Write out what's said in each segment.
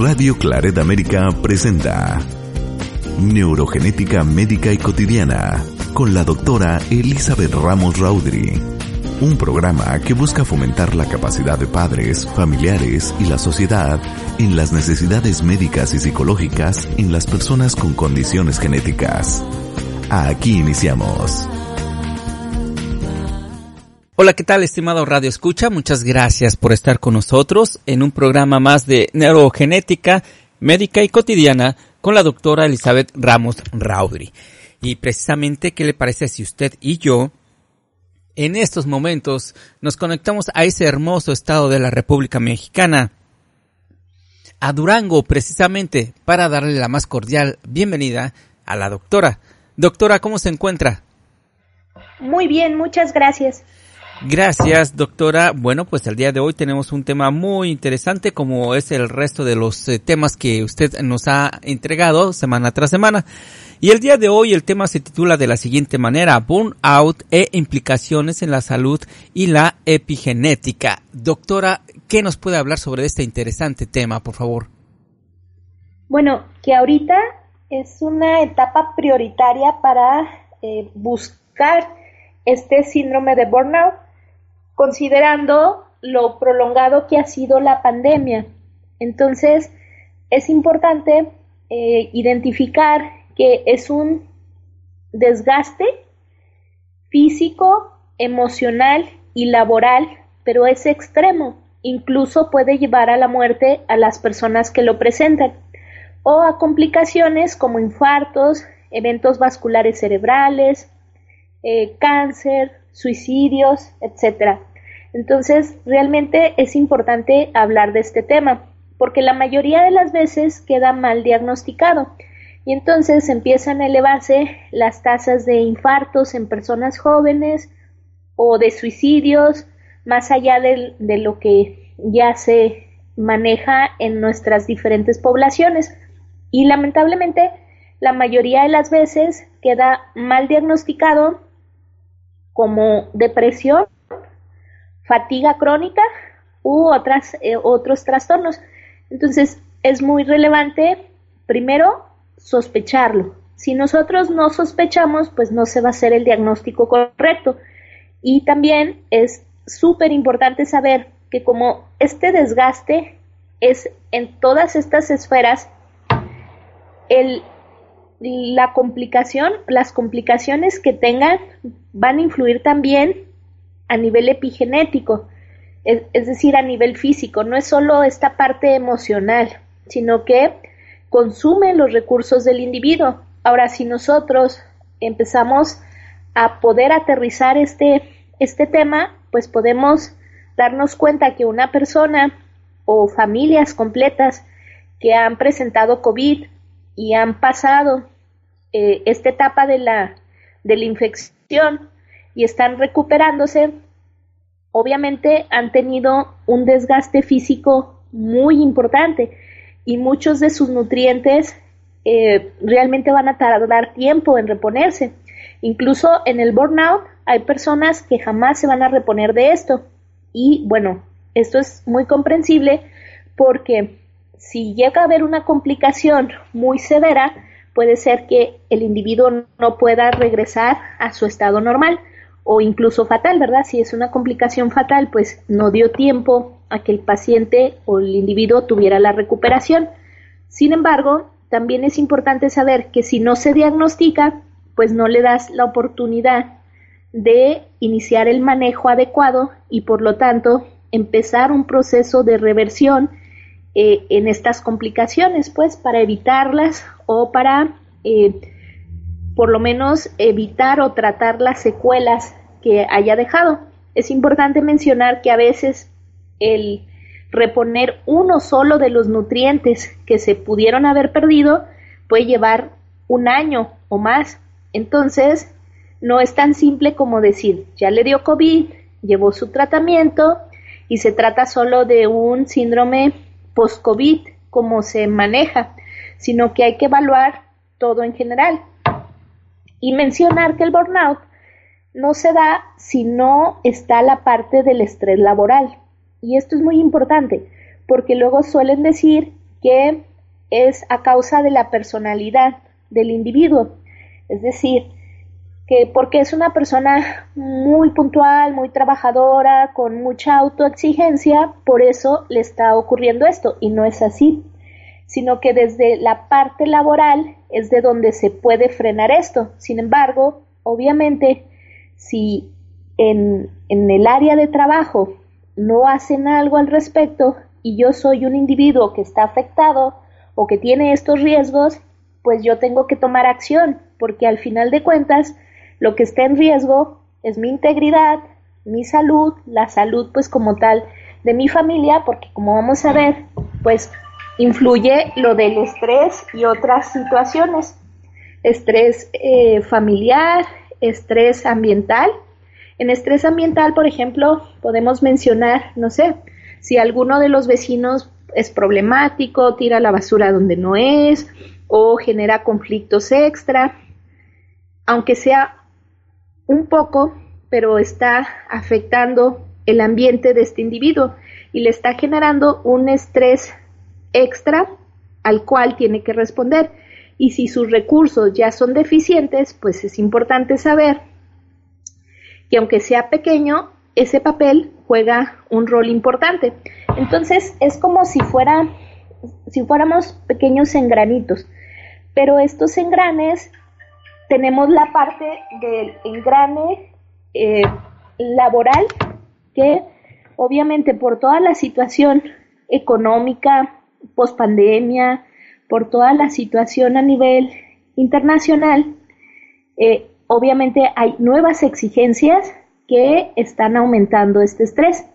Radio Claret América presenta Neurogenética Médica y Cotidiana con la doctora Elizabeth Ramos Raudri. Un programa que busca fomentar la capacidad de padres, familiares y la sociedad en las necesidades médicas y psicológicas en las personas con condiciones genéticas. Aquí iniciamos. Hola, ¿qué tal, estimado Radio Escucha? Muchas gracias por estar con nosotros en un programa más de neurogenética médica y cotidiana con la doctora Elizabeth Ramos Raudri. Y precisamente, ¿qué le parece si usted y yo en estos momentos nos conectamos a ese hermoso estado de la República Mexicana, a Durango, precisamente para darle la más cordial bienvenida a la doctora. Doctora, ¿cómo se encuentra? Muy bien, muchas gracias. Gracias, doctora. Bueno, pues el día de hoy tenemos un tema muy interesante como es el resto de los eh, temas que usted nos ha entregado semana tras semana. Y el día de hoy el tema se titula de la siguiente manera, Burnout e implicaciones en la salud y la epigenética. Doctora, ¿qué nos puede hablar sobre este interesante tema, por favor? Bueno, que ahorita es una etapa prioritaria para eh, buscar este síndrome de burnout considerando lo prolongado que ha sido la pandemia. Entonces, es importante eh, identificar que es un desgaste físico, emocional y laboral, pero es extremo. Incluso puede llevar a la muerte a las personas que lo presentan o a complicaciones como infartos, eventos vasculares cerebrales, eh, cáncer, suicidios, etcétera. Entonces, realmente es importante hablar de este tema, porque la mayoría de las veces queda mal diagnosticado y entonces empiezan a elevarse las tasas de infartos en personas jóvenes o de suicidios, más allá de, lo que ya se maneja en nuestras diferentes poblaciones. Y lamentablemente, la mayoría de las veces queda mal diagnosticado como depresión fatiga crónica u otras, eh, otros trastornos. Entonces, es muy relevante, primero, sospecharlo. Si nosotros no sospechamos, pues no se va a hacer el diagnóstico correcto. Y también es súper importante saber que como este desgaste es en todas estas esferas, la complicación, las complicaciones que tengan van a influir también a nivel epigenético, es, decir, a nivel físico, no es solo esta parte emocional, sino que consume los recursos del individuo. Ahora, si nosotros empezamos a poder aterrizar este, este tema, pues podemos darnos cuenta que una persona o familias completas que han presentado COVID y han pasado eh, esta etapa de la, de la infección y están recuperándose, obviamente han tenido un desgaste físico muy importante y muchos de sus nutrientes eh, realmente van a tardar tiempo en reponerse. Incluso en el burnout hay personas que jamás se van a reponer de esto. Y bueno, esto es muy comprensible porque si llega a haber una complicación muy severa, puede ser que el individuo no pueda regresar a su estado normal o incluso fatal, ¿verdad? Si es una complicación fatal, pues no dio tiempo a que el paciente o el individuo tuviera la recuperación. Sin embargo, también es importante saber que si no se diagnostica, pues no le das la oportunidad de iniciar el manejo adecuado y por lo tanto empezar un proceso de reversión eh, en estas complicaciones, pues para evitarlas o para eh, por lo menos evitar o tratar las secuelas que haya dejado. Es importante mencionar que a veces el reponer uno solo de los nutrientes que se pudieron haber perdido puede llevar un año o más. Entonces, no es tan simple como decir, ya le dio COVID, llevó su tratamiento y se trata solo de un síndrome post-COVID, como se maneja, sino que hay que evaluar todo en general y mencionar que el burnout no se da si no está la parte del estrés laboral. Y esto es muy importante, porque luego suelen decir que es a causa de la personalidad del individuo. Es decir, que porque es una persona muy puntual, muy trabajadora, con mucha autoexigencia, por eso le está ocurriendo esto. Y no es así, sino que desde la parte laboral es de donde se puede frenar esto. Sin embargo, obviamente, si en, el área de trabajo no hacen algo al respecto y yo soy un individuo que está afectado o que tiene estos riesgos, pues yo tengo que tomar acción, porque al final de cuentas lo que está en riesgo es mi integridad, mi salud, la salud pues como tal de mi familia, porque como vamos a ver, pues influye lo del estrés y otras situaciones, estrés eh, familiar, estrés ambiental. En estrés ambiental, por ejemplo, podemos mencionar, no sé, si alguno de los vecinos es problemático, tira la basura donde no es o genera conflictos extra, aunque sea un poco, pero está afectando el ambiente de este individuo y le está generando un estrés extra al cual tiene que responder. Y si sus recursos ya son deficientes, pues es importante saber que aunque sea pequeño, ese papel juega un rol importante. Entonces es como si fuera, si fuéramos pequeños engranitos, pero estos engranes tenemos la parte del engrane eh, laboral que obviamente por toda la situación económica, post pandemia, por toda la situación a nivel internacional, eh, obviamente hay nuevas exigencias que están aumentando este estrés.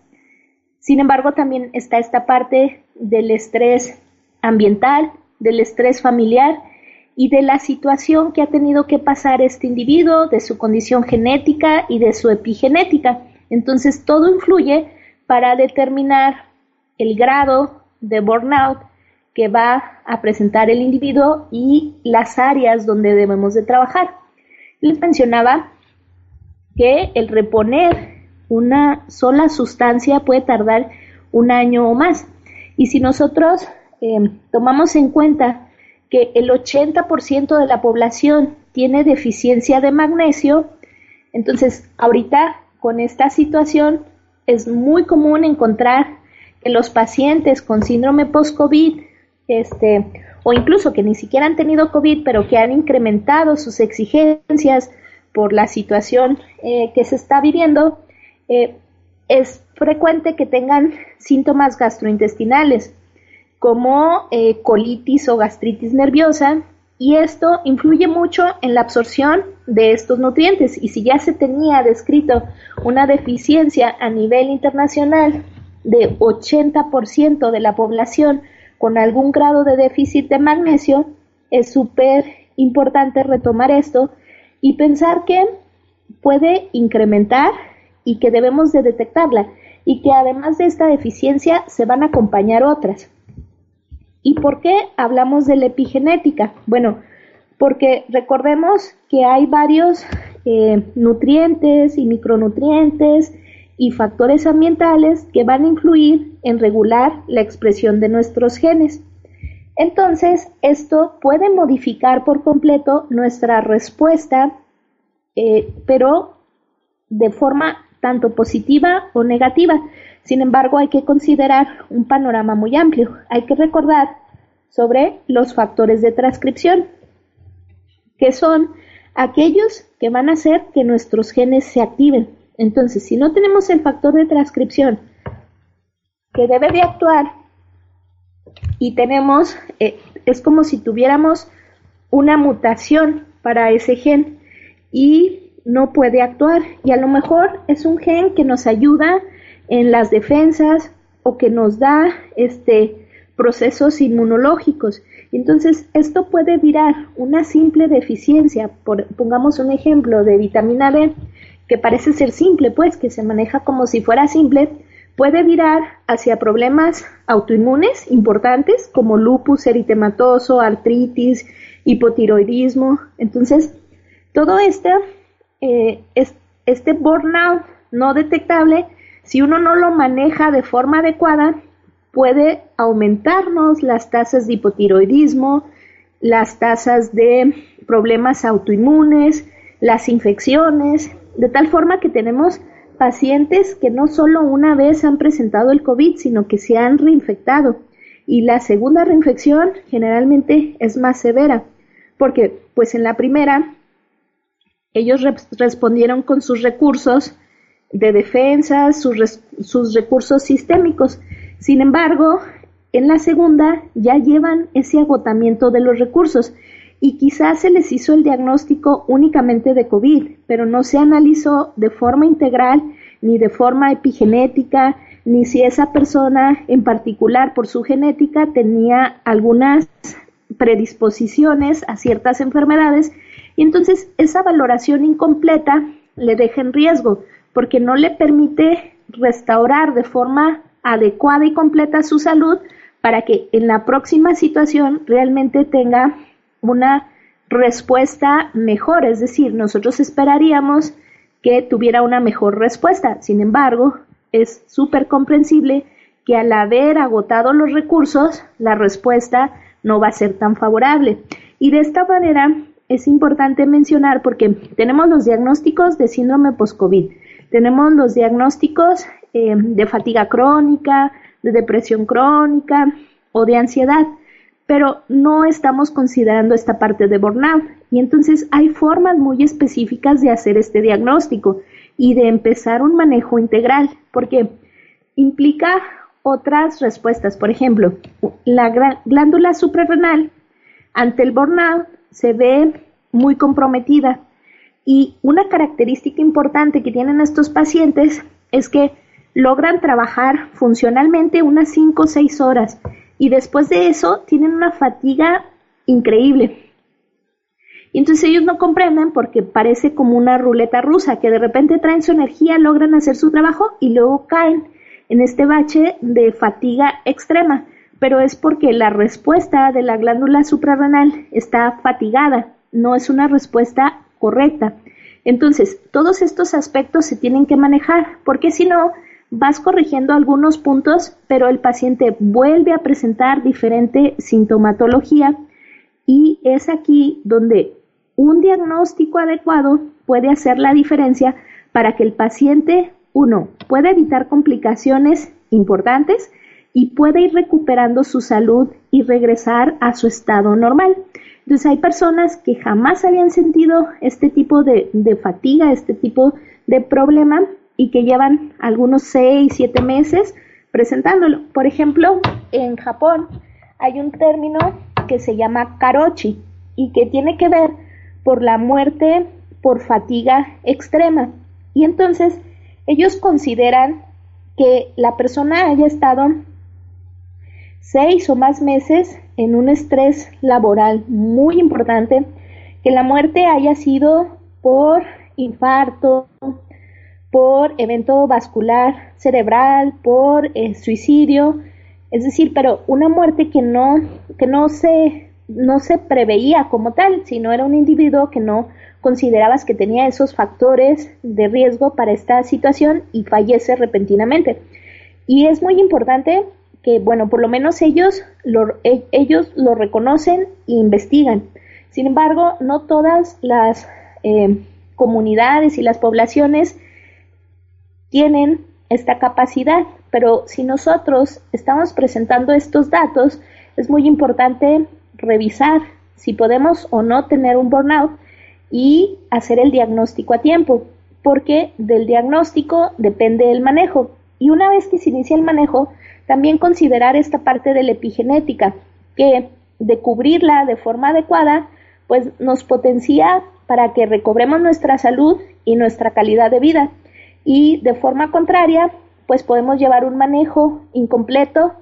Sin embargo, también está esta parte del estrés ambiental, del estrés familiar y de la situación que ha tenido que pasar este individuo, de su condición genética y de su epigenética. Entonces, todo influye para determinar el grado de burnout que va a presentar el individuo y las áreas donde debemos de trabajar. Les mencionaba que el reponer una sola sustancia puede tardar un año o más. Y si nosotros eh, tomamos en cuenta que el 80% de la población tiene deficiencia de magnesio, entonces ahorita con esta situación es muy común encontrar que los pacientes con síndrome post-COVID, este, o incluso que ni siquiera han tenido COVID, pero que han incrementado sus exigencias por la situación eh, que se está viviendo, eh, es frecuente que tengan síntomas gastrointestinales como eh, colitis o gastritis nerviosa y esto influye mucho en la absorción de estos nutrientes. Y si ya se tenía descrito una deficiencia a nivel internacional de 80% de la población con algún grado de déficit de magnesio, es súper importante retomar esto y pensar que puede incrementar y que debemos de detectarla y que además de esta deficiencia se van a acompañar otras. ¿Y por qué hablamos de la epigenética? Bueno, porque recordemos que hay varios eh, nutrientes y micronutrientes y factores ambientales que van a influir en regular la expresión de nuestros genes. Entonces, esto puede modificar por completo nuestra respuesta, eh, pero de forma tanto positiva o negativa. Sin embargo, hay que considerar un panorama muy amplio. Hay que recordar sobre los factores de transcripción, que son aquellos que van a hacer que nuestros genes se activen. Entonces, si no tenemos el factor de transcripción que debe de actuar y tenemos, eh, es como si tuviéramos una mutación para ese gen y no puede actuar. Y a lo mejor es un gen que nos ayuda en las defensas o que nos da este procesos inmunológicos. Entonces, esto puede virar una simple deficiencia, pongamos un ejemplo de vitamina B, que parece ser simple, pues, que se maneja como si fuera simple, puede virar hacia problemas autoinmunes importantes como lupus eritematoso, artritis, hipotiroidismo. Entonces, todo este, eh, este burnout no detectable, si uno no lo maneja de forma adecuada, puede aumentarnos las tasas de hipotiroidismo, las tasas de problemas autoinmunes, las infecciones, de tal forma que tenemos pacientes que no solo una vez han presentado el COVID, sino que se han reinfectado. Y la segunda reinfección generalmente es más severa, porque pues en la primera ellos respondieron con sus recursos de defensa, sus, sus recursos sistémicos. Sin embargo, en la segunda ya llevan ese agotamiento de los recursos y quizás se les hizo el diagnóstico únicamente de COVID, pero no se analizó de forma integral ni de forma epigenética, ni si esa persona en particular por su genética tenía algunas predisposiciones a ciertas enfermedades. Y entonces esa valoración incompleta le deja en riesgo porque no le permite restaurar de forma adecuada y completa su salud para que en la próxima situación realmente tenga una respuesta mejor. Es decir, nosotros esperaríamos que tuviera una mejor respuesta. Sin embargo, es súper comprensible que al haber agotado los recursos, la respuesta no va a ser tan favorable. Y de esta manera es importante mencionar porque tenemos los diagnósticos de síndrome post-COVID, tenemos los diagnósticos eh, de fatiga crónica, de depresión crónica o de ansiedad, pero no estamos considerando esta parte de burnout. Y entonces hay formas muy específicas de hacer este diagnóstico y de empezar un manejo integral, porque implica otras respuestas. Por ejemplo, la glándula suprarrenal ante el burnout se ve muy comprometida y una característica importante que tienen estos pacientes es que logran trabajar funcionalmente unas 5 o 6 horas y después de eso tienen una fatiga increíble. Y entonces ellos no comprenden porque parece como una ruleta rusa, que de repente traen su energía, logran hacer su trabajo y luego caen en este bache de fatiga extrema. Pero es porque la respuesta de la glándula suprarrenal está fatigada, no es una respuesta correcta. Entonces, todos estos aspectos se tienen que manejar, porque si no, vas corrigiendo algunos puntos, pero el paciente vuelve a presentar diferente sintomatología y es aquí donde un diagnóstico adecuado puede hacer la diferencia para que el paciente, uno, pueda evitar complicaciones importantes y pueda ir recuperando su salud y regresar a su estado normal. Entonces hay personas que jamás habían sentido este tipo de, de fatiga, este tipo de problema y que llevan algunos 6, 7 meses presentándolo. Por ejemplo, en Japón hay un término que se llama karochi y que tiene que ver por la muerte por fatiga extrema. Y entonces ellos consideran que la persona haya estado seis o más meses en un estrés laboral muy importante, que la muerte haya sido por infarto, por evento vascular cerebral, por eh, suicidio, es decir, pero una muerte que no, que no se, no se preveía como tal, sino era un individuo que no considerabas que tenía esos factores de riesgo para esta situación y fallece repentinamente. Y es muy importante que, bueno, por lo menos ellos lo, e, ellos lo reconocen e investigan. Sin embargo, no todas las eh, comunidades y las poblaciones tienen esta capacidad, pero si nosotros estamos presentando estos datos, es muy importante revisar si podemos o no tener un burnout y hacer el diagnóstico a tiempo, porque del diagnóstico depende el manejo. Y una vez que se inicia el manejo, también considerar esta parte de la epigenética, que de cubrirla de forma adecuada, pues nos potencia para que recobremos nuestra salud y nuestra calidad de vida y de forma contraria, pues podemos llevar un manejo incompleto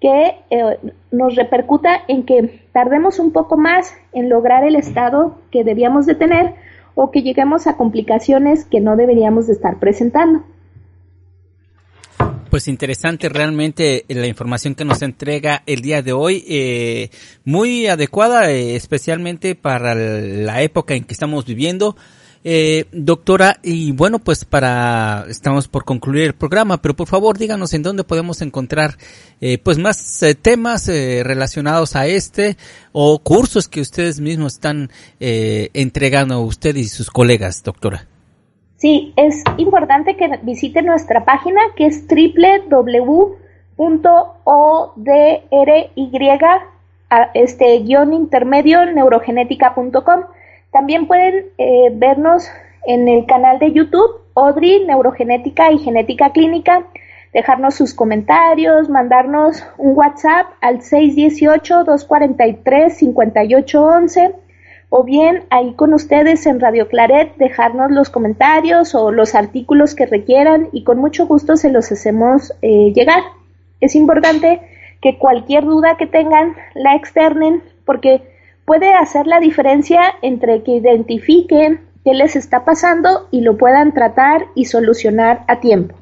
que eh, nos repercuta en que tardemos un poco más en lograr el estado que debíamos de tener o que lleguemos a complicaciones que no deberíamos de estar presentando. Pues interesante realmente la información que nos entrega el día de hoy, eh, muy adecuada eh, especialmente para la época en que estamos viviendo Eh, doctora, y bueno, pues para, estamos por concluir el programa, pero por favor díganos en dónde podemos encontrar eh, pues más eh, temas eh, relacionados a este o cursos que ustedes mismos están eh, entregando a usted y sus colegas, doctora. Sí, es importante que visiten nuestra página que es www.odry este guion intermedio neurogenética.com. También pueden eh, vernos en el canal de YouTube Odri Neurogenética y Genética Clínica, dejarnos sus comentarios, mandarnos un WhatsApp al 618-243-5811 o bien ahí con ustedes en Radio Claret dejarnos los comentarios o los artículos que requieran y con mucho gusto se los hacemos eh, llegar. Es importante que cualquier duda que tengan la externen porque puede hacer la diferencia entre que identifiquen qué les está pasando y lo puedan tratar y solucionar a tiempo.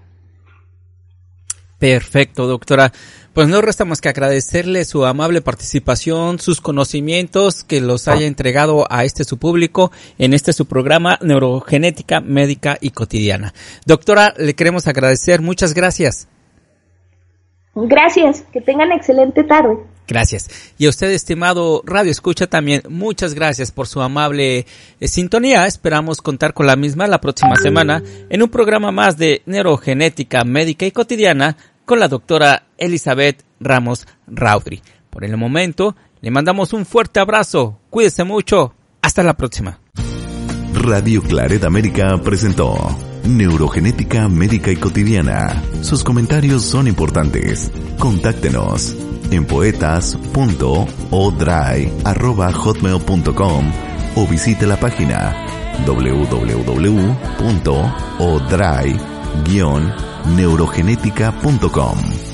Perfecto, doctora. Pues no resta más que agradecerle su amable participación, sus conocimientos que los haya entregado a este su público en este su programa Neurogenética Médica y Cotidiana. Doctora, le queremos agradecer. Muchas gracias. Gracias. Que tengan excelente tarde. Gracias. Y a usted, estimado Radio Escucha, también muchas gracias por su amable eh, sintonía. Esperamos contar con la misma la próxima semana en un programa más de Neurogenética Médica y Cotidiana con la doctora Elizabeth Ramos Raudri. Por el momento, le mandamos un fuerte abrazo. Cuídese mucho. Hasta la próxima. Radio Claret América presentó Neurogenética Médica y Cotidiana. Sus comentarios son importantes. Contáctenos en poetas.odry.hotmail.com o visite la página www.odry-neurogenética.com.